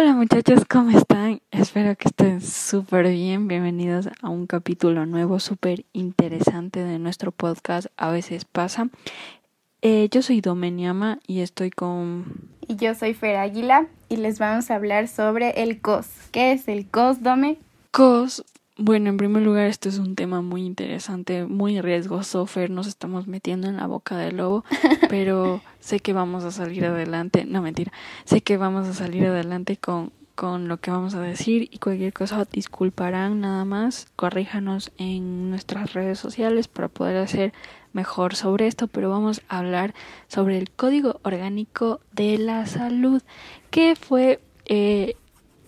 Hola muchachos, ¿cómo están? Espero que estén súper bien. Bienvenidos a un capítulo nuevo, súper interesante de nuestro podcast A veces pasa. Eh, yo soy Domeniama y estoy con... Y yo soy Fer Águila y les vamos a hablar sobre el COS. ¿Qué es el COS, Dome? COS bueno, en primer lugar, este es un tema muy interesante, muy riesgoso. Fer, nos estamos metiendo en la boca del lobo, pero sé que vamos a salir adelante. No, mentira. Sé que vamos a salir adelante con, con lo que vamos a decir y cualquier cosa disculparán nada más. Corríjanos en nuestras redes sociales para poder hacer mejor sobre esto, pero vamos a hablar sobre el Código Orgánico de la Salud, que fue eh,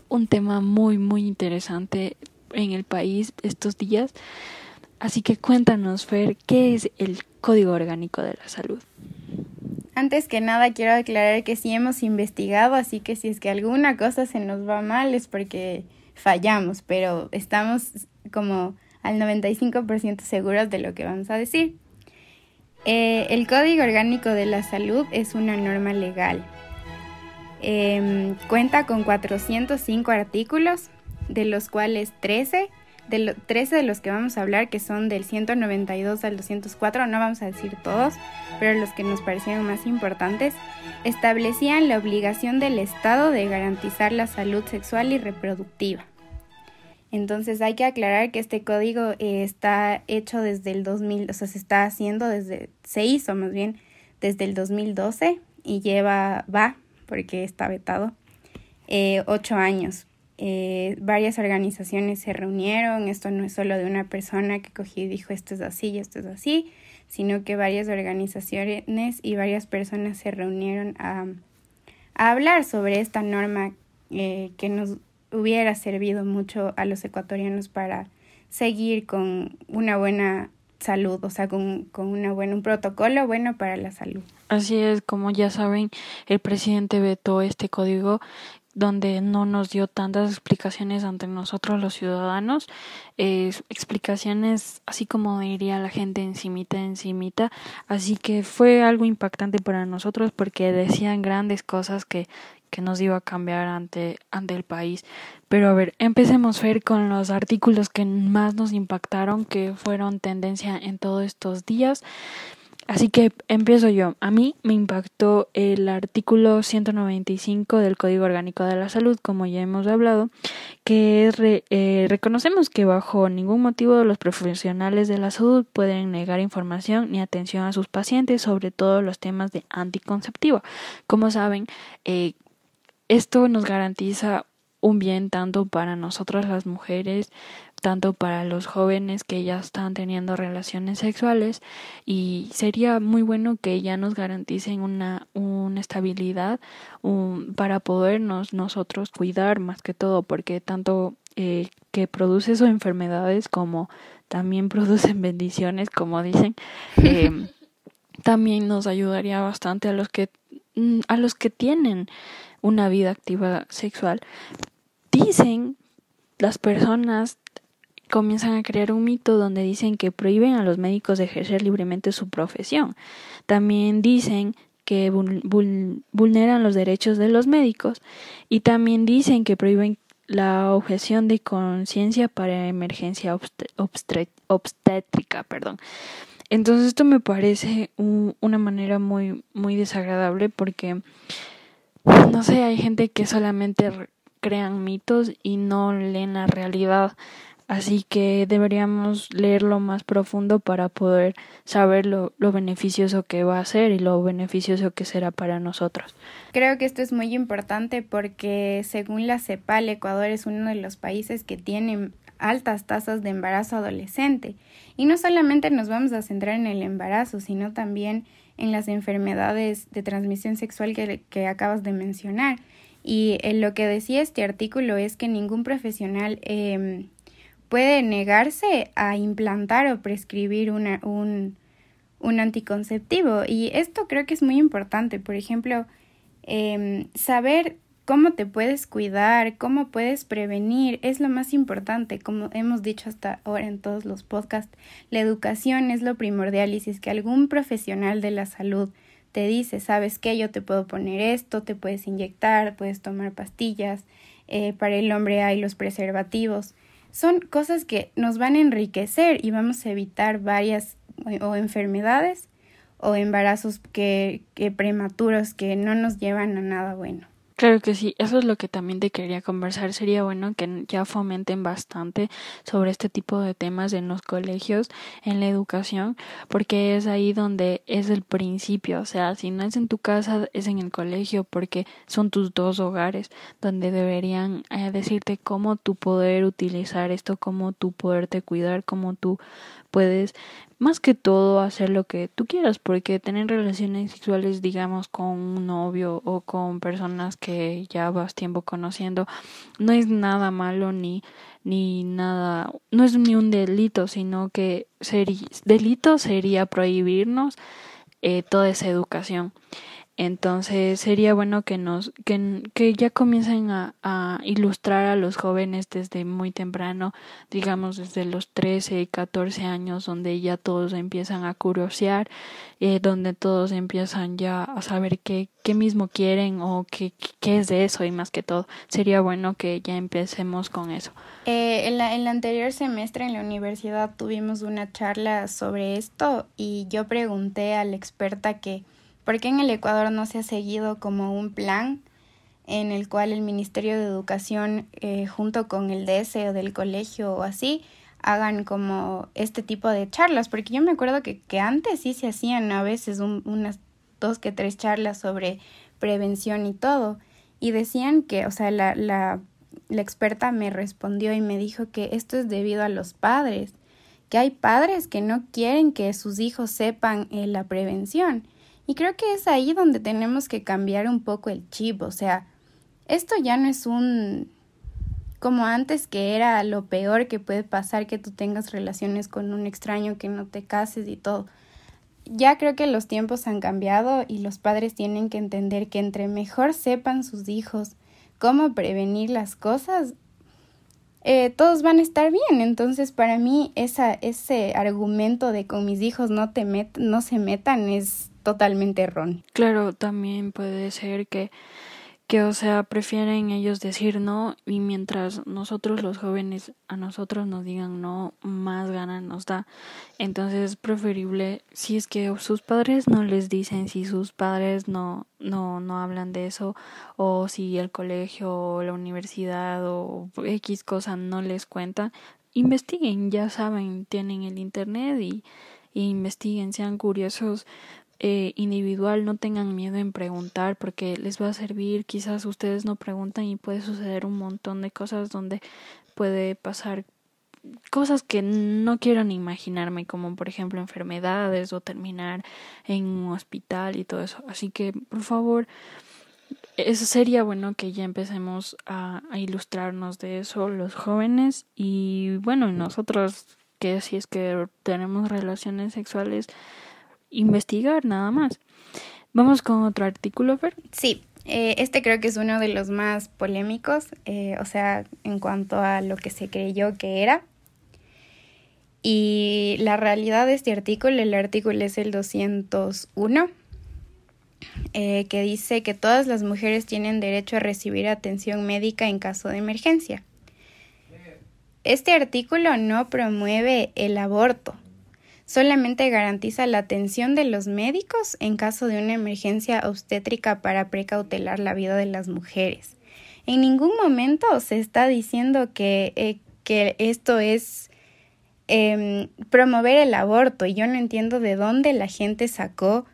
un tema muy, muy interesante en el país estos días. Así que cuéntanos, Fer, ¿qué es el Código Orgánico de la Salud? Antes que nada quiero aclarar que sí hemos investigado, así que si es que alguna cosa se nos va mal es porque fallamos, pero estamos como al 95% seguros de lo que vamos a decir. Eh, el Código Orgánico de la Salud es una norma legal. Em, cuenta con 405 artículos de los cuales 13 de, 13 de los que vamos a hablar, que son del 192 al 204, no vamos a decir todos, pero los que nos parecieron más importantes, establecían la obligación del Estado de garantizar la salud sexual y reproductiva. Entonces hay que aclarar que este código eh, está hecho desde el 2000, o sea, se está haciendo desde, se hizo más bien desde el 2012 y lleva, va, porque está vetado, eh, ocho años. Eh, varias organizaciones se reunieron, esto no es solo de una persona que cogí y dijo esto es así y esto es así, sino que varias organizaciones y varias personas se reunieron a, hablar sobre esta norma eh, que nos hubiera servido mucho a los ecuatorianos para seguir con una buena salud, o sea, con, con una buena, un protocolo bueno para la salud. Así es, como ya saben, el presidente vetó este código donde no nos dio tantas explicaciones ante nosotros los ciudadanos, explicaciones así como diría la gente encimita, encimita, así que fue algo impactante para nosotros porque decían grandes cosas que, que nos iba a cambiar ante, ante el país. Pero a ver, empecemos ver con los artículos que más nos impactaron, que fueron tendencia en todos estos días. Así que empiezo yo. A mí me impactó el artículo 195 del Código Orgánico de la Salud, como ya hemos hablado, que eh, reconocemos que bajo ningún motivo los profesionales de la salud pueden negar información ni atención a sus pacientes sobre todos los temas de anticonceptivo. Como saben, eh, esto nos garantiza un bien tanto para nosotras las mujeres tanto para los jóvenes que ya están teniendo relaciones sexuales y sería muy bueno que ya nos garanticen una, una estabilidad para podernos nosotros cuidar más que todo porque tanto eh, que produce sus enfermedades como también producen bendiciones como dicen eh, también nos ayudaría bastante a los que mm, a los que tienen una vida activa sexual. Dicen las personas comienzan a crear un mito donde dicen que prohíben a los médicos de ejercer libremente su profesión. También dicen que vulneran los derechos de los médicos y también dicen que prohíben la objeción de conciencia para emergencia obstétrica, perdón. Entonces esto me parece una manera muy muy desagradable porque no sé, hay gente que solamente crean mitos y no leen la realidad. Así que deberíamos leerlo más profundo para poder saber lo, lo, beneficioso que va a ser y lo beneficioso que será para nosotros. Creo que esto es muy importante porque según la CEPAL, Ecuador es uno de los países que tiene altas tasas de embarazo adolescente. Y no solamente nos vamos a centrar en el embarazo, sino también en las enfermedades de transmisión sexual que, acabas de mencionar. Y eh, lo que decía este artículo es que ningún profesional eh, puede negarse a implantar o prescribir una, un, un anticonceptivo. Y esto creo que es muy importante. Por ejemplo, eh, saber cómo te puedes cuidar, cómo puedes prevenir, es lo más importante, como hemos dicho hasta ahora en todos los podcasts, la educación es lo primordial y si es que algún profesional de la salud te dice, sabes qué, yo te puedo poner esto, te puedes inyectar, puedes tomar pastillas, eh, para el hombre hay los preservativos. Son cosas que nos van a enriquecer y vamos a evitar varias o enfermedades o embarazos que, que prematuros que no nos llevan a nada bueno. Claro que sí, eso es lo que también te quería conversar. Sería bueno que ya fomenten bastante sobre este tipo de temas en los colegios, en la educación, porque es ahí donde es el principio. O sea, si no es en tu casa, es en el colegio, porque son tus dos hogares donde deberían eh, decirte cómo tú poder utilizar esto, cómo tú poderte cuidar, cómo tú puedes más que todo hacer lo que tú quieras, porque tener relaciones sexuales, digamos, con un novio o con personas que ya vas tiempo conociendo, no es nada malo ni ni nada, no es ni un delito, sino que delito sería prohibirnos eh, toda esa educación. Entonces sería bueno que nos que, que ya comiencen a, ilustrar a los jóvenes desde muy temprano, digamos desde los 13, 14 años, donde ya todos empiezan a curiosear, eh, donde todos empiezan ya a saber qué, qué mismo quieren o qué, qué es de eso y más que todo. Sería bueno que ya empecemos con eso. Eh, en, la, en el anterior semestre en la universidad tuvimos una charla sobre esto y yo pregunté a la experta que ¿Por qué en el Ecuador no se ha seguido como un plan en el cual el Ministerio de Educación eh, junto con el DS o del colegio o así hagan como este tipo de charlas? Porque yo me acuerdo que, que antes sí se hacían a veces unas dos que tres charlas sobre prevención y todo. Y decían que, o sea, la, la, la experta me respondió y me dijo que esto es debido a los padres, que hay padres que no quieren que sus hijos sepan eh, la prevención y creo que es ahí donde tenemos que cambiar un poco el chip, o sea, esto ya no es un como antes que era lo peor que puede pasar que tú tengas relaciones con un extraño, que no te cases y todo. Ya creo que los tiempos han cambiado y los padres tienen que entender que entre mejor sepan sus hijos cómo prevenir las cosas, eh, todos van a estar bien. Entonces, para mí, esa, ese argumento de con mis hijos no, te met no se metan es totalmente erróneo. Claro, también puede ser que que o sea prefieren ellos decir no y mientras nosotros los jóvenes a nosotros nos digan no más ganas nos da entonces es preferible si es que sus padres no les dicen si sus padres no no no hablan de eso o si el colegio o la universidad o x cosa no les cuenta investiguen ya saben tienen el internet y, y investiguen sean curiosos eh, individual, no tengan miedo en preguntar porque les va a servir, quizás ustedes no preguntan y puede suceder un montón de cosas donde puede pasar cosas que no quiero ni imaginarme, como por ejemplo enfermedades o terminar en un hospital y todo eso. Así que, por favor, eso sería bueno que ya empecemos a, a ilustrarnos de eso los jóvenes y bueno, nosotros que si es que tenemos relaciones sexuales investigar nada más. Vamos con otro artículo, Fer. Sí, eh, este creo que es uno de los más polémicos, eh, o sea, en cuanto a lo que se creyó que era. Y la realidad de este artículo, el artículo es el 201, eh, que dice que todas las mujeres tienen derecho a recibir atención médica en caso de emergencia. Este artículo no promueve el aborto, solamente garantiza la atención de los médicos en caso de una emergencia obstétrica para precautelar la vida de las mujeres. En ningún momento se está diciendo que, eh, que esto es eh, promover el aborto y yo no entiendo de dónde la gente sacó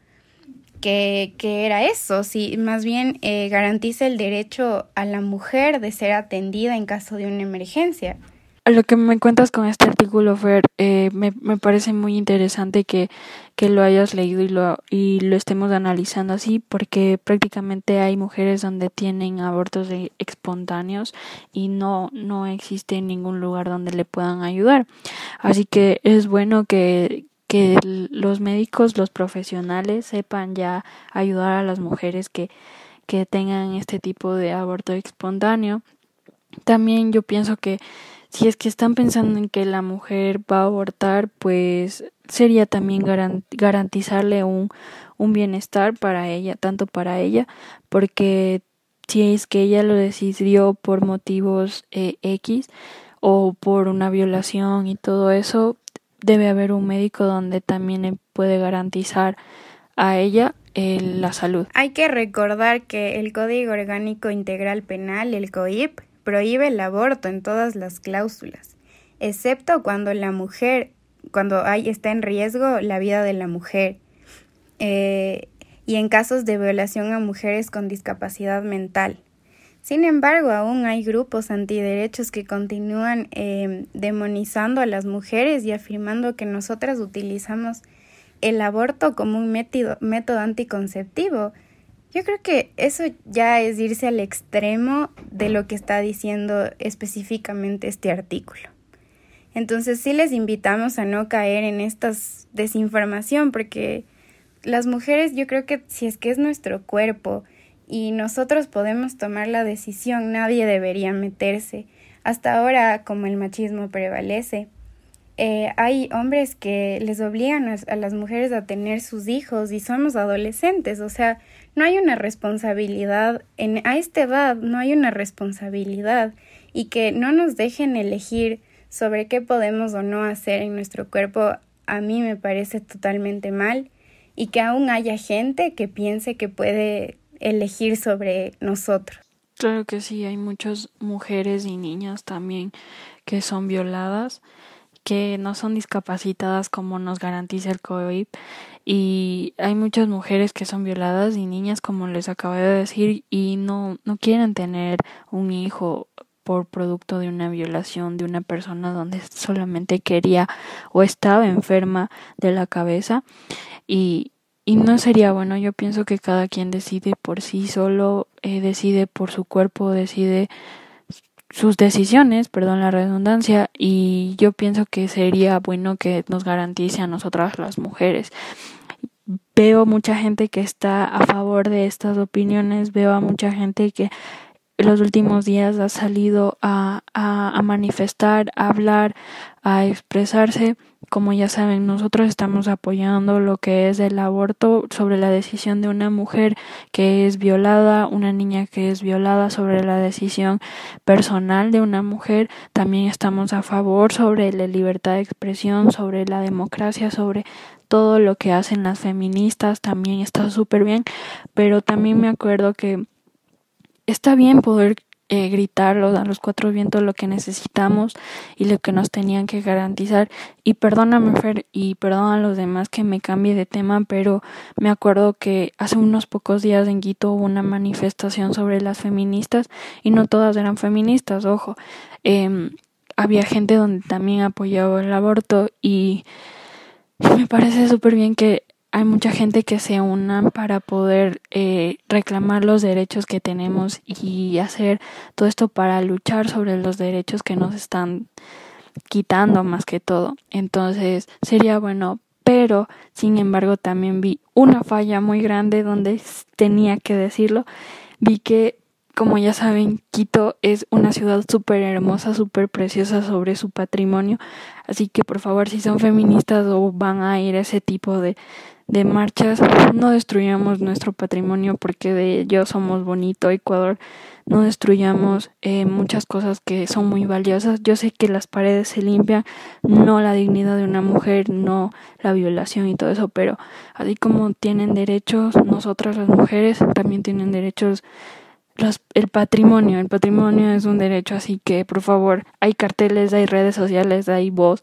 que, que era eso, si más bien eh, garantiza el derecho a la mujer de ser atendida en caso de una emergencia lo que me cuentas con este artículo, Fer, eh, me, me parece muy interesante que, que lo hayas leído y lo, y lo estemos analizando así, porque prácticamente hay mujeres donde tienen abortos espontáneos y no, no existe ningún lugar donde le puedan ayudar. Así que es bueno que, que los médicos, los profesionales sepan ya ayudar a las mujeres que, que tengan este tipo de aborto espontáneo. También yo pienso que si es que están pensando en que la mujer va a abortar, pues sería también garantizarle un, un bienestar para ella, tanto para ella, porque si es que ella lo decidió por motivos eh, X o por una violación y todo eso, debe haber un médico donde también puede garantizar a ella eh, la salud. Hay que recordar que el Código Orgánico Integral Penal, el COIP, prohíbe el aborto en todas las cláusulas, excepto cuando la mujer, cuando hay, está en riesgo la vida de la mujer. Eh, y en casos de violación a mujeres con discapacidad mental. Sin embargo, aún hay grupos antiderechos que continúan eh, demonizando a las mujeres y afirmando que nosotras utilizamos el aborto como un método, método anticonceptivo. Yo creo que eso ya es irse al extremo de lo que está diciendo específicamente este artículo. Entonces sí les invitamos a no caer en esta desinformación porque las mujeres yo creo que si es que es nuestro cuerpo y nosotros podemos tomar la decisión, nadie debería meterse. Hasta ahora, como el machismo prevalece, eh, hay hombres que les obligan a, las mujeres a tener sus hijos y somos adolescentes, o sea, no hay una responsabilidad, en, a esta edad no hay una responsabilidad y que no nos dejen elegir sobre qué podemos o no hacer en nuestro cuerpo, a mí me parece totalmente mal y que aún haya gente que piense que puede elegir sobre nosotros. Claro que sí, hay muchas mujeres y niñas también que son violadas, que no son discapacitadas como nos garantiza el COIP y hay muchas mujeres que son violadas y niñas como les acabo de decir y no no quieren tener un hijo por producto de una violación de una persona donde solamente quería o estaba enferma de la cabeza y, y no sería bueno. Yo pienso que cada quien decide por sí solo, eh, decide por su cuerpo, decide sus decisiones, perdón la redundancia, y yo pienso que sería bueno que nos garantice a nosotras las mujeres. Veo mucha gente que está a favor de estas opiniones, veo a mucha gente que en los últimos días ha salido a, a, a manifestar, a hablar, a expresarse como ya saben, nosotros estamos apoyando lo que es el aborto sobre la decisión de una mujer que es violada, una niña que es violada sobre la decisión personal de una mujer. También estamos a favor sobre la libertad de expresión, sobre la democracia, sobre todo lo que hacen las feministas. También está súper bien, pero también me acuerdo que está bien poder eh, gritarlo a los cuatro vientos lo que necesitamos y lo que nos tenían que garantizar. Y perdóname, Fer, y perdón a los demás que me cambie de tema, pero me acuerdo que hace unos pocos días en Quito hubo una manifestación sobre las feministas y no todas eran feministas, ojo. Eh, había gente donde también apoyaba el aborto y me parece súper bien que hay mucha gente que se unan para poder eh, reclamar los derechos que tenemos y hacer todo esto para luchar sobre los derechos que nos están quitando más que todo. Entonces sería bueno, pero sin embargo también vi una falla muy grande donde tenía que decirlo. Vi que como ya saben, Quito es una ciudad súper hermosa, súper preciosa sobre su patrimonio. Así que por favor, si son feministas o van a ir a ese tipo de, de marchas, no destruyamos nuestro patrimonio porque de ello somos bonito Ecuador, no destruyamos eh, muchas cosas que son muy valiosas. Yo sé que las paredes se limpian, no la dignidad de una mujer, no la violación y todo eso, pero así como tienen derechos, nosotras las mujeres también tienen derechos. El patrimonio, el patrimonio es un derecho, así que por favor, hay carteles, hay redes sociales, hay voz,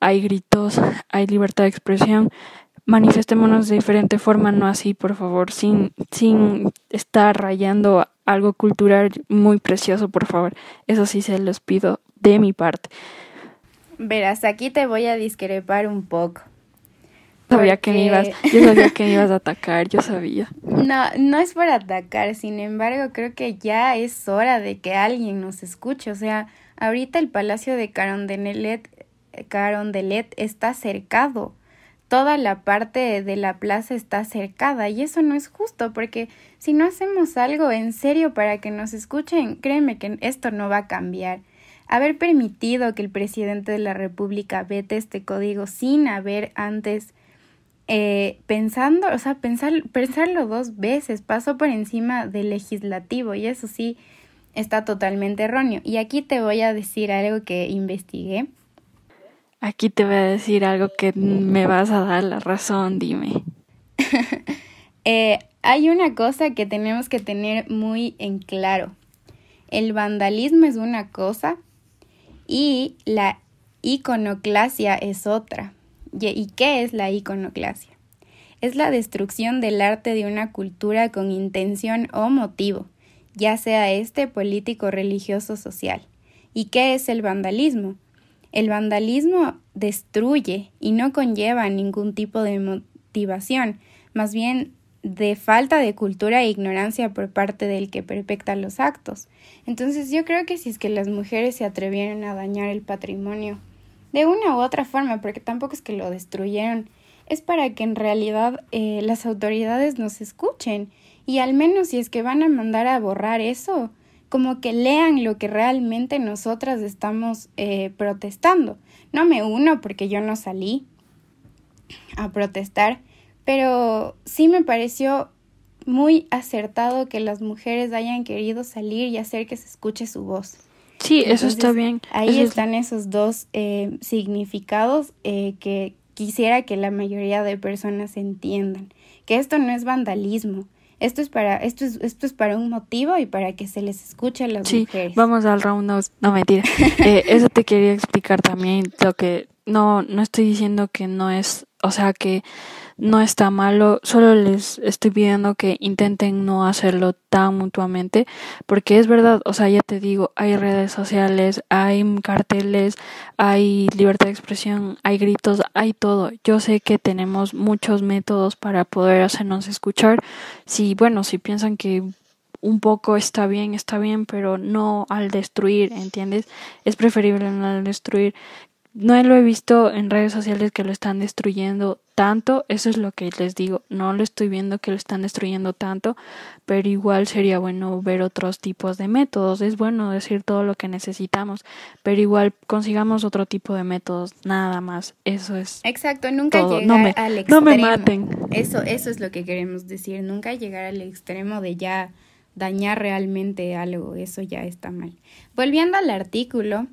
hay gritos, hay libertad de expresión manifestémonos de diferente forma, no así, por favor, sin, sin estar rayando algo cultural muy precioso, por favor. Eso sí se los pido de mi parte. Verás, aquí te voy a discrepar un poco. Sabía que me ibas, yo sabía que me ibas a atacar, yo sabía. No, no es por atacar, sin embargo, creo que ya es hora de que alguien nos escuche. O sea, ahorita el Palacio de Carondelet, Carondelet está cercado toda la parte de la plaza está cercada y eso no es justo porque si no hacemos algo en serio para que nos escuchen, créeme que esto no va a cambiar. haber permitido que el presidente de la República vete este código sin haber antes eh, pensando, o sea, pensar, pensarlo dos veces, pasó por encima del legislativo y eso sí está totalmente erróneo. Y aquí te voy a decir algo que investigué. Aquí te voy a decir algo que me vas a dar la razón, dime. eh, hay una cosa que tenemos que tener muy en claro. El vandalismo es una cosa y la iconoclasia es otra. ¿Y qué es la iconoclasia? Es la destrucción del arte de una cultura con intención o motivo, ya sea este político, religioso, social. ¿Y qué es el vandalismo? El vandalismo destruye y no conlleva ningún tipo de motivación, más bien de falta de cultura e ignorancia por parte del que perpecta los actos. Entonces yo creo que si es que las mujeres se atrevieron a dañar el patrimonio de una u otra forma, porque tampoco es que lo destruyeron, es para que en realidad eh, las autoridades nos escuchen y al menos si es que van a mandar a borrar eso, como que lean lo que realmente nosotras estamos eh, protestando. No me uno porque yo no salí a protestar, pero sí me pareció muy acertado que las mujeres hayan querido salir y hacer que se escuche su voz. Sí, eso está bien. Ahí están esos dos eh, significados eh, que quisiera que la mayoría de personas entiendan. Que esto no es vandalismo. Esto es para esto es esto es para un motivo y para que se les escuche a las sí, mujeres. Vamos al round no, no mentira. eh, eso te quería explicar también lo que no no estoy diciendo que no es, o sea, que no está malo, solo les estoy pidiendo que intenten no hacerlo tan mutuamente, porque es verdad, o sea, ya te digo, hay redes sociales, hay carteles, hay libertad de expresión, hay gritos, hay todo. Yo sé que tenemos muchos métodos para poder hacernos escuchar. Si, bueno, si piensan que un poco está bien, está bien, pero no al destruir, ¿entiendes? Es preferible no al destruir no lo he visto en redes sociales que lo están destruyendo tanto, eso es lo que les digo, no lo estoy viendo que lo están destruyendo tanto, pero igual sería bueno ver otros tipos de métodos, es bueno decir todo lo que necesitamos, pero igual consigamos otro tipo de métodos, nada más, eso es. Exacto, nunca llegar al extremo. No me maten. Eso, eso es lo que queremos decir, nunca llegar al extremo de ya dañar realmente algo, eso ya está mal. Volviendo al artículo,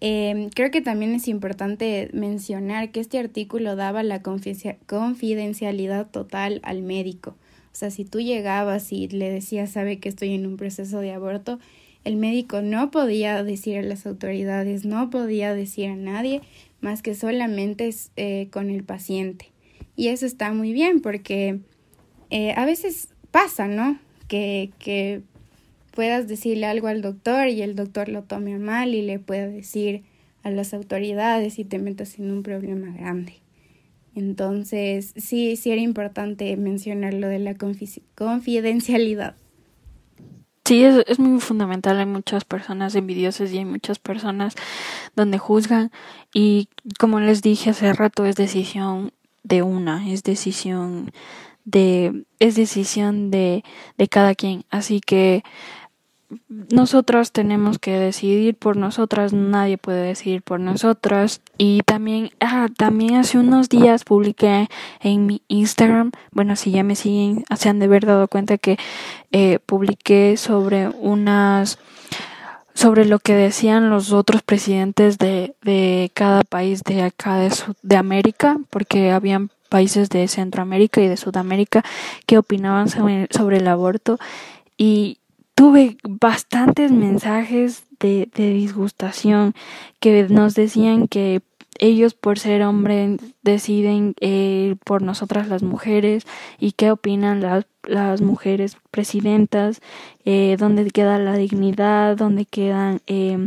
eh, creo que también es importante mencionar que este artículo daba la confidencialidad total al médico. O sea, si tú llegabas y le decías, sabe que estoy en un proceso de aborto, el médico no podía decir a las autoridades, no podía decir a nadie, más que solamente eh, con el paciente. Y eso está muy bien porque eh, a veces pasa, ¿no? Que, que puedas decirle algo al doctor y el doctor lo tome mal y le pueda decir a las autoridades y te metas en un problema grande. Entonces, sí, sí era importante mencionar lo de la confidencialidad. Sí, es, es muy fundamental. Hay muchas personas envidiosas y hay muchas personas donde juzgan. Y como les dije hace rato, es decisión de una, es decisión de, es decisión de, de cada quien. Así que nosotras tenemos que decidir por nosotras, nadie puede decidir por nosotras. Y también, ah, también hace unos días publiqué en mi Instagram, bueno, si ya me siguen, se han de haber dado cuenta que eh, publiqué sobre unas sobre lo que decían los otros presidentes de, de cada país de acá de, de América, porque habían países de Centroamérica y de Sudamérica que opinaban sobre el aborto y tuve bastantes mensajes de, de disgustación que nos decían que ellos por ser hombres deciden eh, por nosotras las mujeres y qué opinan las, las mujeres presidentas, eh, dónde queda la dignidad, dónde quedan eh,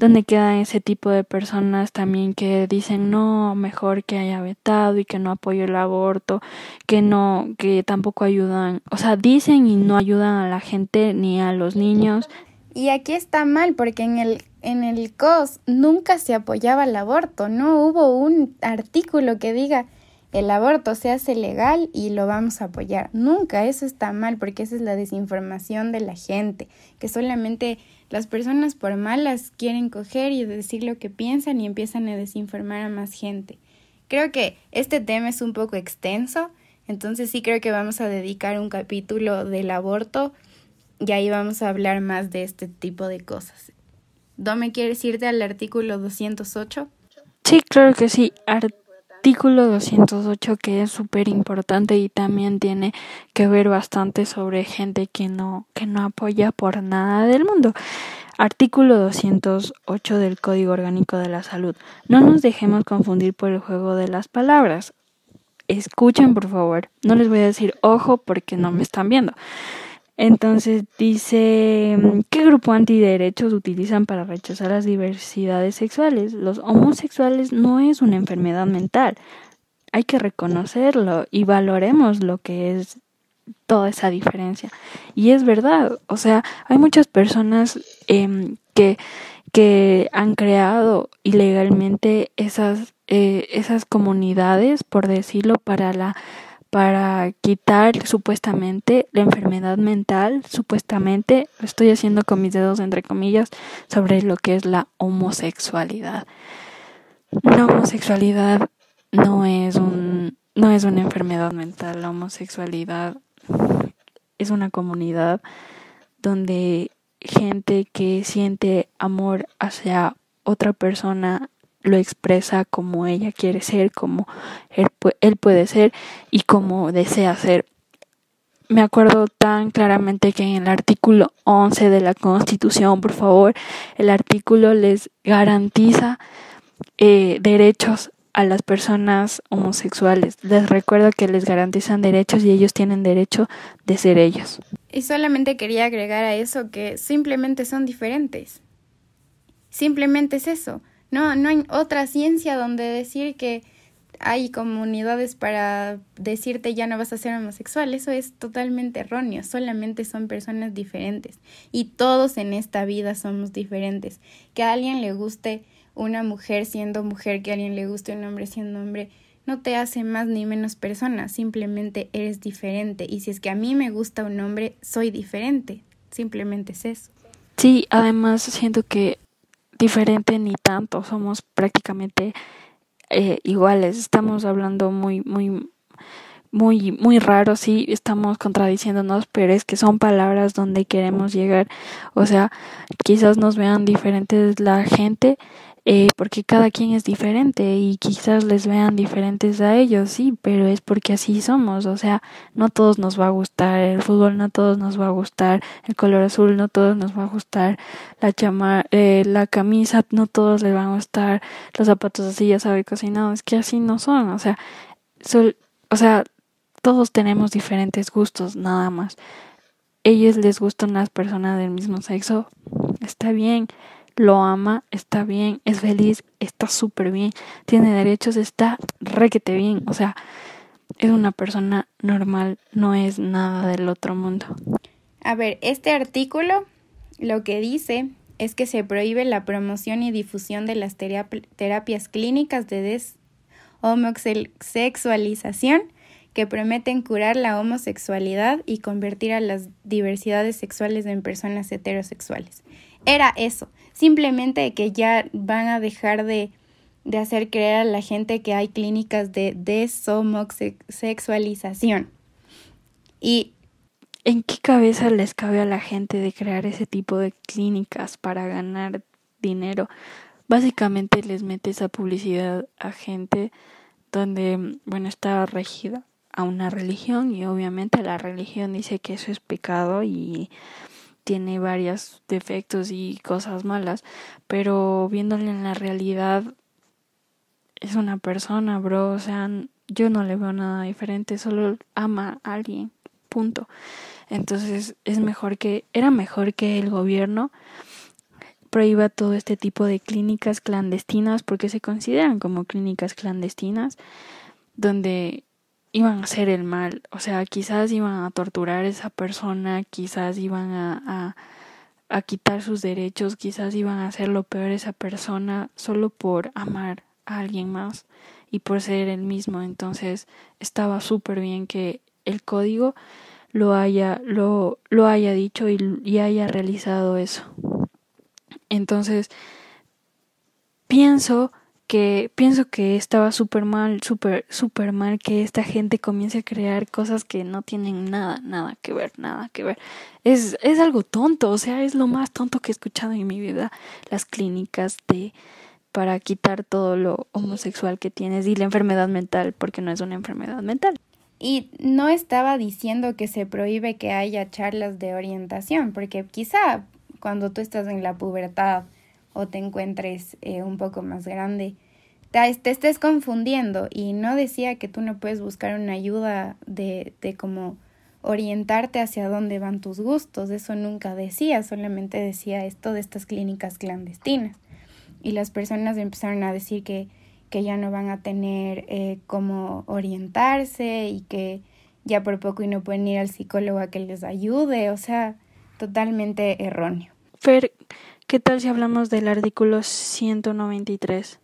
donde quedan ese tipo de personas también que dicen no, mejor que haya vetado y que no apoyo el aborto, que no, que tampoco ayudan, o sea, dicen y no ayudan a la gente ni a los niños. Y aquí está mal porque en el en el COS nunca se apoyaba el aborto, no hubo un artículo que diga el aborto se hace legal y lo vamos a apoyar. Nunca, eso está mal porque esa es la desinformación de la gente, que solamente las personas por malas quieren coger y decir lo que piensan y empiezan a desinformar a más gente. Creo que este tema es un poco extenso, entonces sí creo que vamos a dedicar un capítulo del aborto y ahí vamos a hablar más de este tipo de cosas. ¿Dome quieres irte al artículo 208? Sí, claro que sí. Artículo 208 que es súper importante y también tiene que ver bastante sobre gente que no que no apoya por nada del mundo. Artículo 208 del Código Orgánico de la Salud. No nos dejemos confundir por el juego de las palabras. Escuchen, por favor. No les voy a decir ojo porque no me están viendo. Entonces dice, ¿qué grupo antiderechos utilizan para rechazar las diversidades sexuales? Los homosexuales no es una enfermedad mental. Hay que reconocerlo y valoremos lo que es toda esa diferencia. Y es verdad, o sea, hay muchas personas eh, que, que han creado ilegalmente esas, eh, esas comunidades, por decirlo, para la para quitar supuestamente la enfermedad mental, supuestamente, lo estoy haciendo con mis dedos entre comillas, sobre lo que es la homosexualidad. La homosexualidad no es un no es una enfermedad mental, la homosexualidad es una comunidad donde gente que siente amor hacia otra persona lo expresa como ella quiere ser, como él, puede ser y como desea ser. Me acuerdo tan claramente que en el artículo 11 de la Constitución, por favor, el artículo les garantiza eh, derechos a las personas homosexuales. Les recuerdo que les garantizan derechos y ellos tienen derecho de ser ellos. Y solamente quería agregar a eso que simplemente son diferentes. Simplemente es eso. No, no hay otra ciencia donde decir que hay comunidades para decirte ya no vas a ser homosexual. Eso es totalmente erróneo. Solamente son personas diferentes. Y todos en esta vida somos diferentes. Que a alguien le guste una mujer siendo mujer, que a alguien le guste un hombre siendo hombre, no te hace más ni menos persona. Simplemente eres diferente. Y si es que a mí me gusta un hombre, soy diferente. Simplemente es eso. Sí, además siento que diferente ni tanto, somos prácticamente eh, iguales, estamos hablando muy, muy, muy, muy raro, sí, estamos contradiciéndonos, pero es que son palabras donde queremos llegar, o sea, quizás nos vean diferentes la gente, eh, porque cada quien es diferente y quizás les vean diferentes a ellos, sí, pero es porque así somos, o sea, no todos nos va a gustar el fútbol, no todos nos va a gustar el color azul, no todos nos va a gustar la chama, eh, la camisa, no todos les van a gustar los zapatos así, ya sabe, cocinados, es que así no son, o sea, sol, o sea, todos tenemos diferentes gustos, nada más. Ellos les gustan las personas del mismo sexo, está bien lo ama, está bien, es feliz, está súper bien, tiene derechos, está requete bien, o sea, es una persona normal, no es nada del otro mundo. A ver, este artículo lo que dice es que se prohíbe la promoción y difusión de las terapias clínicas de deshomosexualización que prometen curar la homosexualidad y convertir a las diversidades sexuales en personas heterosexuales. Era eso, simplemente que ya van a dejar de, de hacer creer a la gente que hay clínicas de deshomosexualización. Y ¿En qué cabeza les cabe a la gente de crear ese tipo de clínicas para ganar dinero? Básicamente les mete esa publicidad a gente donde, bueno, está regida a una religión y obviamente la religión dice que eso es pecado y tiene varios defectos y cosas malas, pero viéndole en la realidad es una persona, bro, o sea, yo no le veo nada diferente, solo ama a alguien, punto. Entonces es mejor que, era mejor que el gobierno prohíba todo este tipo de clínicas clandestinas porque se consideran como clínicas clandestinas donde iban a hacer el mal, o sea, quizás iban a torturar a esa persona, quizás iban a, a, a quitar sus derechos, quizás iban a hacer lo peor a esa persona solo por amar a alguien más y por ser el mismo. Entonces estaba súper bien que el código lo haya, lo, lo haya dicho y, y haya realizado eso. Entonces, pienso que pienso que estaba súper mal, súper, súper mal que esta gente comience a crear cosas que no tienen nada, nada que ver, nada que ver. Es, es algo tonto, o sea, es lo más tonto que he escuchado en mi vida. Las clínicas de para quitar todo lo homosexual que tienes y la enfermedad mental, porque no es una enfermedad mental. Y no estaba diciendo que se prohíbe que haya charlas de orientación, porque quizá cuando tú estás en la pubertad o te encuentres eh, un poco más grande, te, te, estés confundiendo y no decía que tú no puedes buscar una ayuda de, de cómo orientarte hacia dónde van tus gustos, eso nunca decía, solamente decía esto de estas clínicas clandestinas. Y las personas empezaron a decir que, que ya no van a tener eh, cómo orientarse y que ya por poco y no pueden ir al psicólogo a que les ayude, o sea, totalmente erróneo. Fer, ¿Qué tal si hablamos del artículo 193?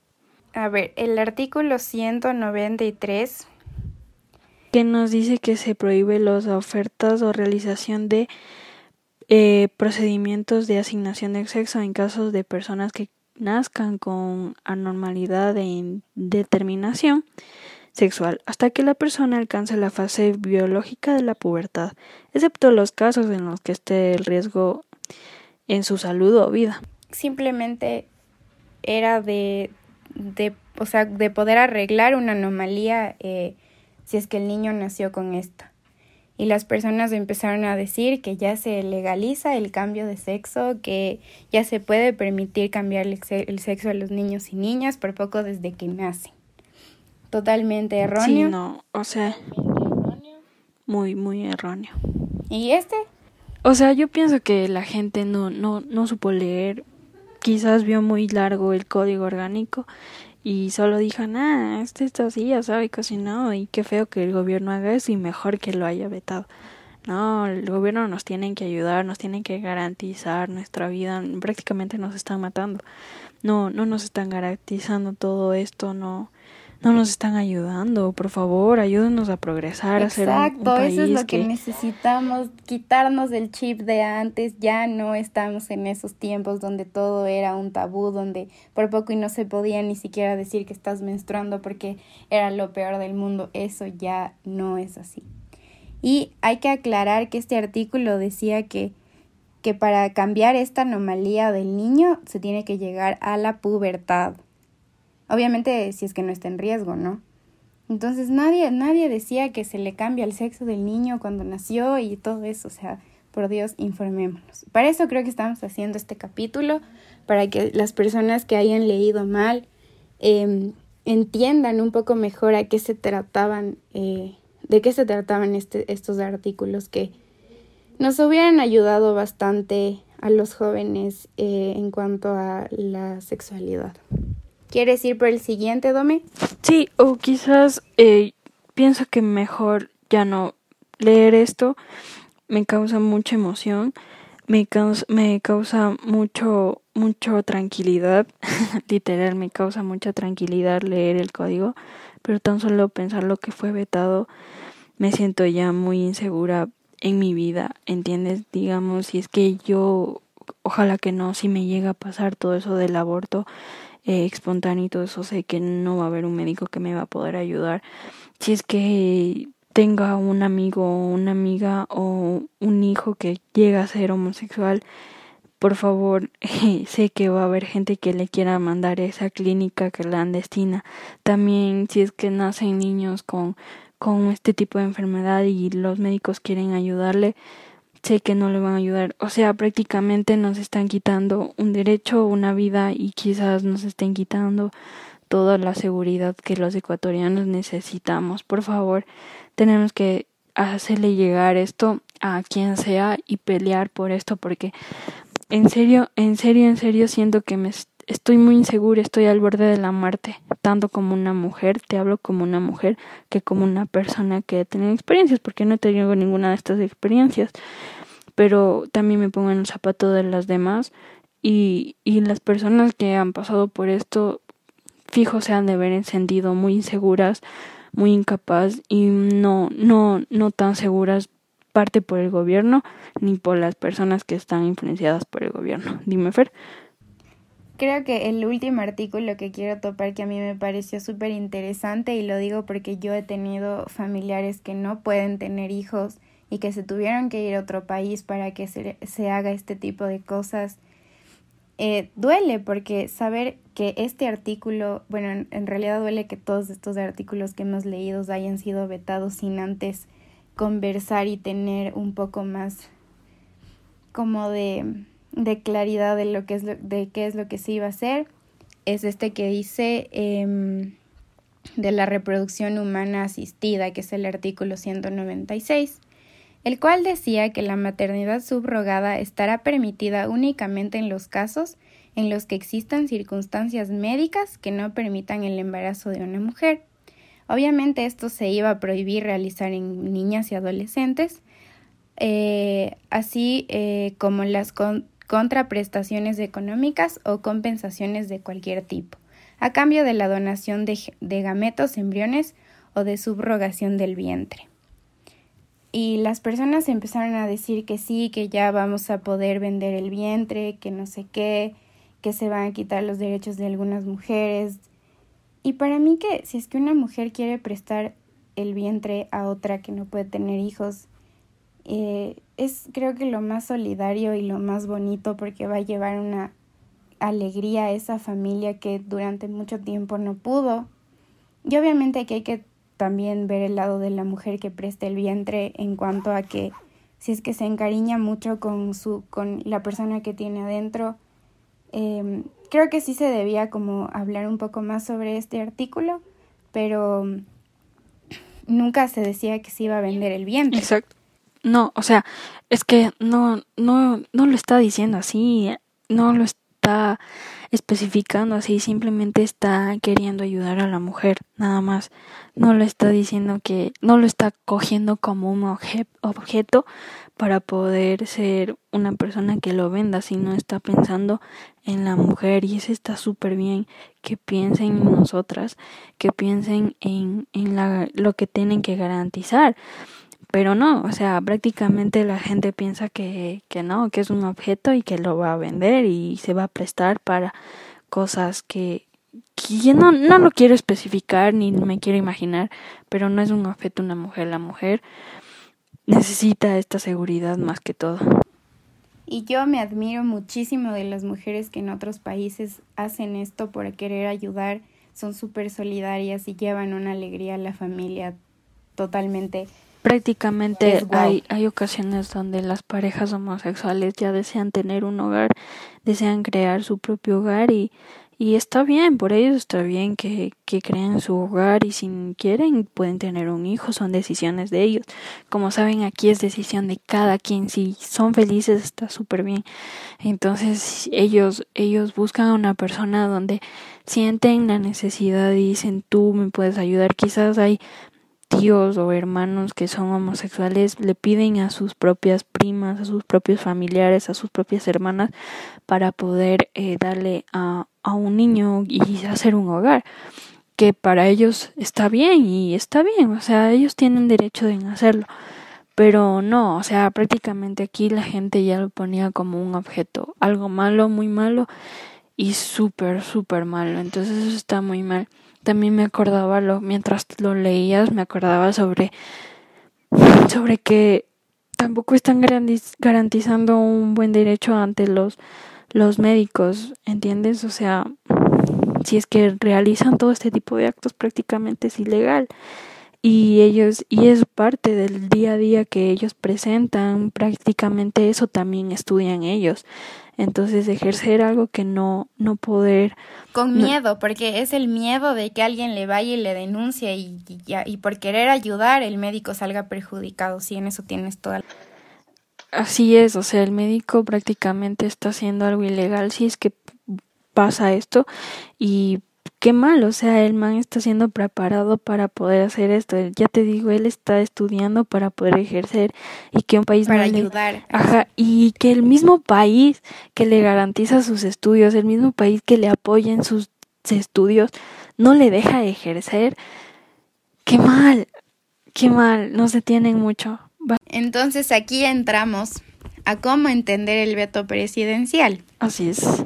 A ver, el artículo 193 que nos dice que se prohíbe las ofertas o realización de eh, procedimientos de asignación de sexo en casos de personas que nazcan con anormalidad de determinación sexual hasta que la persona alcance la fase biológica de la pubertad, excepto los casos en los que esté el riesgo en su salud o vida. Simplemente era de, de, o sea, de poder arreglar una anomalía eh, si es que el niño nació con esta. Y las personas empezaron a decir que ya se legaliza el cambio de sexo, que ya se puede permitir cambiar el sexo a los niños y niñas por poco desde que nacen. Totalmente erróneo. Sí, no, o sea, muy, muy erróneo. ¿Y este? O sea, yo pienso que la gente no, no, no supo leer, quizás vio muy largo el código orgánico y solo dijo, ah, este está así, ya sabe, cocinado y qué feo que el gobierno haga eso y mejor que lo haya vetado. No, el gobierno nos tiene que ayudar, nos tiene que garantizar nuestra vida, prácticamente nos están matando. No, no nos están garantizando todo esto, no, no nos están ayudando. Por favor, ayúdenos a progresar, Exacto, a ser un, país eso es lo que... necesitamos, quitarnos del chip de antes. Ya no estamos en esos tiempos donde todo era un tabú, donde por poco y no se podía ni siquiera decir que estás menstruando porque era lo peor del mundo. Eso ya no es así. Y hay que aclarar que este artículo decía que que para cambiar esta anomalía del niño se tiene que llegar a la pubertad. Obviamente si es que no está en riesgo, ¿no? Entonces nadie, nadie decía que se le cambia el sexo del niño cuando nació y todo eso, o sea, por Dios, informémonos. Para eso creo que estamos haciendo este capítulo, para que las personas que hayan leído mal em, entiendan un poco mejor a qué se trataban, eh, de qué se trataban este, estos artículos que nos hubieran ayudado bastante a los jóvenes eh, en cuanto a la sexualidad. ¿Quieres ir por el siguiente, Dome? Sí, o quizás eh, pienso que mejor ya no leer esto. Me causa mucha emoción, me causa, me causa mucho, mucho tranquilidad, literal, me causa mucha tranquilidad leer el código, pero tan solo pensar lo que fue vetado, me siento ya muy insegura en mi vida, ¿entiendes? Digamos, si es que yo, ojalá que no, si me llega a pasar todo eso del aborto, eh, espontáneo y todo eso, sé que no va a haber un médico que me va a poder ayudar. Si es que tenga un amigo una amiga o un hijo que llega a ser homosexual, por favor, sé que va a haber gente que le quiera mandar a esa clínica clandestina. También si es que nacen niños con, con este tipo de enfermedad y los médicos quieren ayudarle, sé que no le van a ayudar. O sea, prácticamente nos están quitando un derecho, una vida y quizás nos estén quitando toda la seguridad que los ecuatorianos necesitamos. Por favor, tenemos que hacerle llegar esto a quien sea y pelear por esto porque en serio, en serio, en serio siento que me estoy muy insegura, estoy al borde de la muerte, tanto como una mujer, te hablo como una mujer que como una persona que ha tenido experiencias, porque no he tenido ninguna de estas experiencias pero también me pongo en el zapato de las demás y, y las personas que han pasado por esto fijo se han de ver sentido muy inseguras, muy incapaz y no, no, no tan seguras parte por el gobierno ni por las personas que están influenciadas por el gobierno. Dime, Fer. creo que el último artículo que quiero topar que a mí me pareció súper interesante y lo digo porque yo he tenido familiares que no pueden tener hijos y que se tuvieron que ir a otro país para que se, se haga este tipo de cosas. Eh, duele porque saber que este artículo, bueno, en, realidad duele que todos estos artículos que hemos leído hayan sido vetados sin antes conversar y tener un poco más como de, de claridad de lo que es lo, de qué es lo que se iba a hacer. Es este que dice eh, de la reproducción humana asistida, que es el artículo 196 el cual decía que la maternidad subrogada estará permitida únicamente en los casos en los que existan circunstancias médicas que no permitan el embarazo de una mujer. Obviamente esto se iba a prohibir realizar en niñas y adolescentes, eh, así eh, como las contraprestaciones económicas o compensaciones de cualquier tipo, a cambio de la donación de, de gametos, embriones o de subrogación del vientre y las personas empezaron a decir que sí, que ya vamos a poder vender el vientre, que no sé qué, que se van a quitar los derechos de algunas mujeres. Y para mí que si es que una mujer quiere prestar el vientre a otra que no puede tener hijos, eh, es creo que lo más solidario y lo más bonito porque va a llevar una alegría a esa familia que durante mucho tiempo no pudo. Y obviamente aquí hay que también ver el lado de la mujer que presta el vientre en cuanto a que si es que se encariña mucho con su con la persona que tiene adentro. Eh, creo que sí se debía como hablar un poco más sobre este artículo pero nunca se decía que se iba a vender el vientre. Exacto. No o sea es que no no no lo está diciendo así no lo está especificando así, simplemente está queriendo ayudar a la mujer, nada más. No lo está diciendo que, no lo está cogiendo como un objeto para poder ser una persona que lo venda, sino está pensando en la mujer y eso está súper bien que piensen en nosotras, que piensen en, en la, lo que tienen que garantizar pero no, o sea, prácticamente la gente piensa que, que no, que es un objeto y que lo va a vender y se va a prestar para cosas que, que no, no lo quiero especificar ni me quiero imaginar, pero no es un objeto una mujer, la mujer necesita esta seguridad más que todo. Y yo me admiro muchísimo de las mujeres que en otros países hacen esto por querer ayudar, son súper solidarias y llevan una alegría a la familia totalmente prácticamente hay, hay ocasiones donde las parejas homosexuales ya desean tener un hogar, desean crear su propio hogar y, y está bien, por ellos está bien que, que creen su hogar y si quieren pueden tener un hijo, son decisiones de ellos. Como saben, aquí es decisión de cada quien, si son felices está súper bien. Entonces ellos, ellos buscan a una persona donde sienten la necesidad y dicen tú me puedes ayudar. Quizás hay tíos o hermanos que son homosexuales le piden a sus propias primas, a sus propios familiares, a sus propias hermanas para poder eh, darle a, a un niño y hacer un hogar que para ellos está bien y está bien, o sea, ellos tienen derecho de hacerlo. Pero no, o sea, prácticamente aquí la gente ya lo ponía como un objeto, algo malo, muy malo y súper, súper malo. Entonces eso está muy mal también me acordaba lo mientras lo leías me acordaba sobre sobre que tampoco están garantizando un buen derecho ante los los médicos, ¿entiendes? O sea, si es que realizan todo este tipo de actos prácticamente es ilegal y ellos y es parte del día a día que ellos presentan, prácticamente eso también estudian ellos. Entonces ejercer algo que no no poder con miedo, porque es el miedo de que alguien le vaya y le denuncie y, y, y por querer ayudar el médico salga perjudicado. Sí, en eso tienes toda Así es, o sea, el médico prácticamente está haciendo algo ilegal si es que pasa esto y qué mal, o sea, el man está siendo preparado para poder hacer esto. Ya te digo, él está estudiando para poder ejercer y que un país para ayudar. Ajá, y que el mismo país que le garantiza sus estudios, el mismo país que le apoya en sus estudios, no le deja ejercer. Qué mal, qué mal, no se tienen mucho. Entonces aquí entramos a cómo entender el veto presidencial. Así es.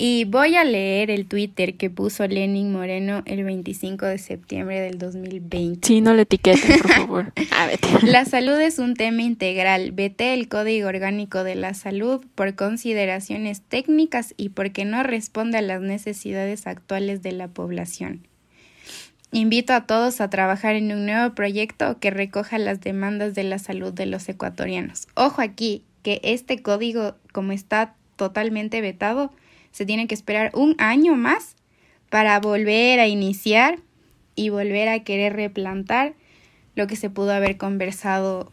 Y voy a leer el Twitter que puso Lenin Moreno el 25 de septiembre del 2020. Sí, no le etiqueten, por favor. A ver. La salud es un tema integral. Vete el Código Orgánico de la Salud por consideraciones técnicas y porque no responde a las necesidades actuales de la población. Invito a todos a trabajar en un nuevo proyecto que recoja las demandas de la salud de los ecuatorianos. Ojo aquí, que este código, como está totalmente vetado, se tiene que esperar un año más para volver a iniciar y volver a querer replantar lo que se pudo haber conversado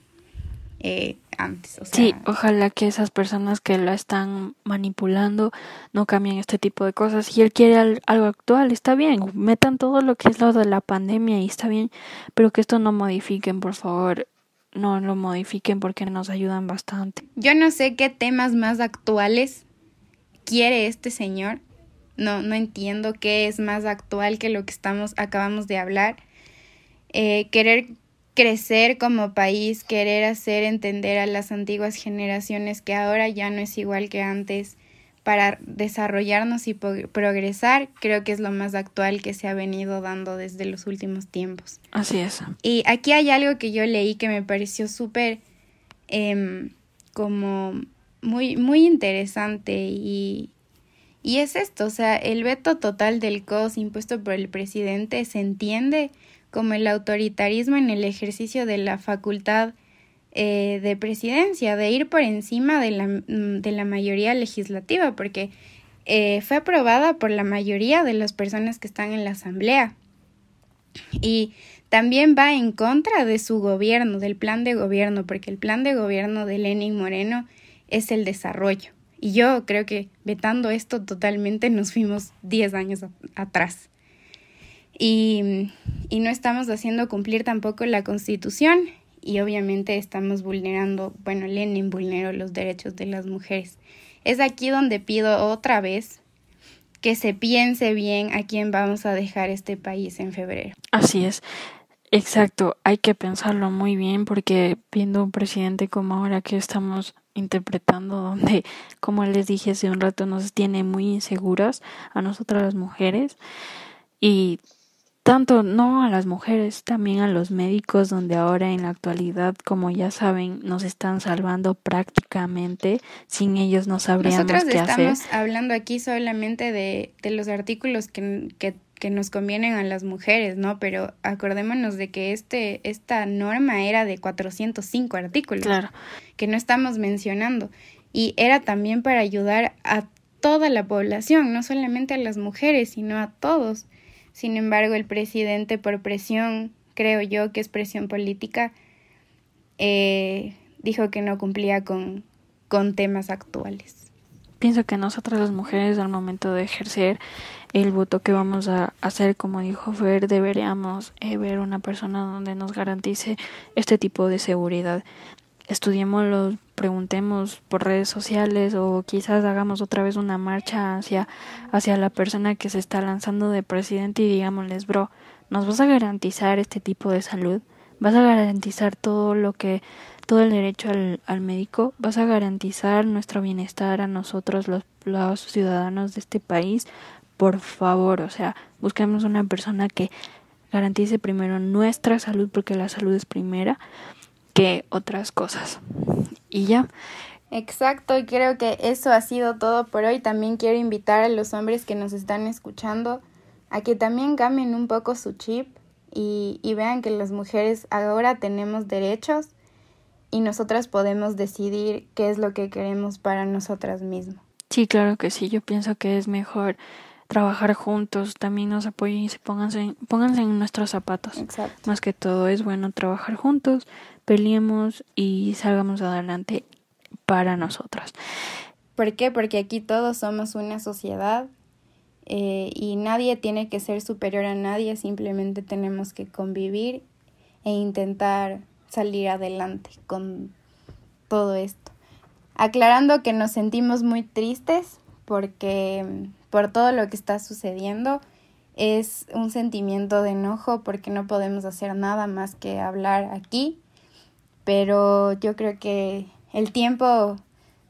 eh, antes. sí, ojalá que esas personas que la están manipulando no cambien este tipo de cosas. Si él quiere algo actual, está bien, metan todo lo que es lo de la pandemia y está bien, pero que esto no modifiquen, por favor. No lo modifiquen porque nos ayudan bastante. Yo no sé qué temas más actuales quiere este señor. No, no entiendo qué es más actual que lo que estamos, acabamos de hablar. Eh, querer crecer como país, querer hacer entender a las antiguas generaciones que ahora ya no es igual que antes para desarrollarnos y progresar, creo que es lo más actual que se ha venido dando desde los últimos tiempos. Así es. Y aquí hay algo que yo leí que me pareció súper eh, como muy, muy interesante y, y es esto, o sea, el veto total del COS impuesto por el presidente se entiende como el autoritarismo en el ejercicio de la facultad eh, de presidencia, de ir por encima de la, mm, de la mayoría legislativa, porque eh, fue aprobada por la mayoría de las personas que están en la Asamblea. Y también va en contra de su gobierno, del plan de gobierno, porque el plan de gobierno de Lenin Moreno es el desarrollo. Y yo creo que vetando esto totalmente nos fuimos 10 años atrás. Y, y no estamos haciendo cumplir tampoco la constitución y obviamente estamos vulnerando, bueno, Lenin vulneró los derechos de las mujeres. Es aquí donde pido otra vez que se piense bien a quién vamos a dejar este país en febrero. Así es. Exacto, hay que pensarlo muy bien porque viendo un presidente como ahora que estamos interpretando donde, como les dije hace un rato, nos tiene muy inseguras a nosotras las mujeres y tanto no a las mujeres, también a los médicos, donde ahora en la actualidad, como ya saben, nos están salvando prácticamente, sin ellos no sabríamos Nosotros qué hacer. estamos hablando aquí solamente de, de los artículos que, que que nos convienen a las mujeres, ¿no? Pero acordémonos de que este, esta norma era de 405 artículos. Claro. Que no estamos mencionando. Y era también para ayudar a toda la población, no solamente a las mujeres, sino a todos. Sin embargo, el presidente, por presión, creo yo que es presión política, eh, dijo que no cumplía con, con temas actuales. Pienso que nosotras las mujeres al momento de ejercer el voto que vamos a hacer, como dijo Fer, deberíamos eh, ver una persona donde nos garantice este tipo de seguridad. Estudiémoslo, preguntemos por redes sociales o quizás hagamos otra vez una marcha hacia, hacia la persona que se está lanzando de presidente y digámosles, bro, ¿nos vas a garantizar este tipo de salud? ¿Vas a garantizar todo lo que todo el derecho al, al médico, vas a garantizar nuestro bienestar a nosotros los, los ciudadanos de este país, por favor, o sea, busquemos una persona que garantice primero nuestra salud, porque la salud es primera, que otras cosas. Y ya. Exacto, y creo que eso ha sido todo por hoy. También quiero invitar a los hombres que nos están escuchando a que también cambien un poco su chip y, y vean que las mujeres ahora tenemos derechos y nosotras podemos decidir qué es lo que queremos para nosotras mismas. Sí, claro que sí. Yo pienso que es mejor trabajar juntos, también nos apoyen y se pónganse, pónganse en nuestros zapatos. Exacto. Más que todo es bueno trabajar juntos, peleemos y salgamos adelante para nosotras. ¿Por qué? Porque aquí todos somos una sociedad eh, y nadie tiene que ser superior a nadie, simplemente tenemos que convivir e intentar salir adelante con todo esto. Aclarando que nos sentimos muy tristes porque por todo lo que está sucediendo. Es un sentimiento de enojo porque no podemos hacer nada más que hablar aquí, pero yo creo que el tiempo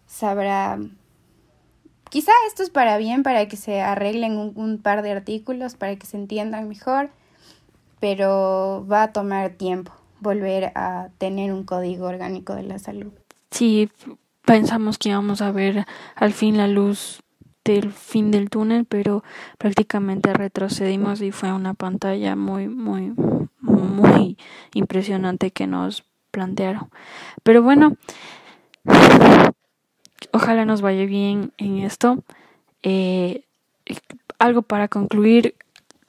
sabrá quizá esto es para bien, para que se arreglen un, un par de artículos, para que se entiendan mejor, pero va a tomar tiempo volver a tener un código orgánico de la salud. Sí, pensamos que íbamos a ver al fin la luz del fin del túnel, pero prácticamente retrocedimos y fue una pantalla muy, muy, muy impresionante que nos plantearon. Pero bueno, ojalá nos vaya bien en esto. Eh, algo para concluir,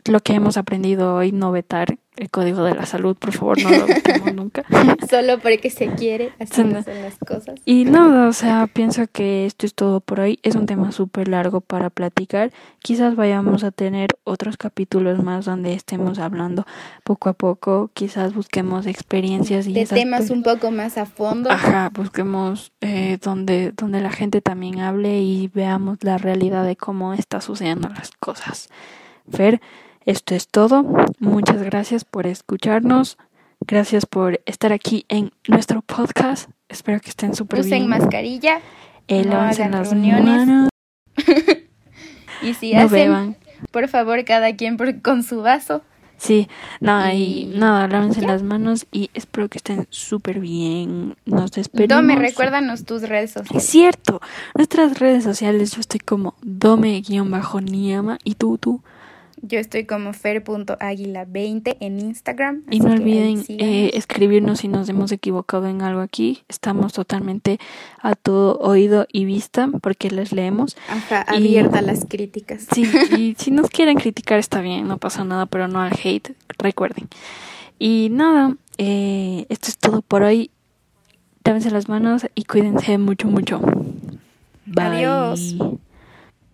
lo que hemos aprendido hoy, no vetar el código de la salud, por favor, no lo vetemos nunca. Solo porque se quiere, así no son las cosas. Y nada, o sea, pienso que esto es todo por hoy. Es un tema súper largo para platicar. Quizás vayamos a tener otros capítulos más donde estemos hablando poco a poco. Quizás busquemos experiencias y de temas un poco más a fondo. Ajá, busquemos eh, donde, donde la gente también hable y veamos la realidad de cómo está sucediendo las cosas. Fer, esto es todo. Muchas gracias por escucharnos. Gracias por estar aquí en nuestro podcast. Espero que estén súper bien. Usen mascarilla. El no las reuniones. y si hacen, por favor, cada quien por, con su vaso. Sí, nada, y, nada, lávense las manos y espero que estén súper bien. Nos despedimos. Dome, recuérdanos tus redes sociales. Es cierto, nuestras redes sociales, yo estoy como Dome-Niama y tú, tú. Yo estoy como fer.aguila20 en Instagram. Y no olviden eh, escribirnos si nos hemos equivocado en algo aquí. Estamos totalmente a todo oído y vista porque les leemos. Ajá, abierta a las críticas. Sí, y si nos quieren criticar está bien, no pasa nada, pero no al hate, recuerden. Y nada, eh, esto es todo por hoy. Lávense las manos y cuídense mucho, mucho. Bye. Adiós.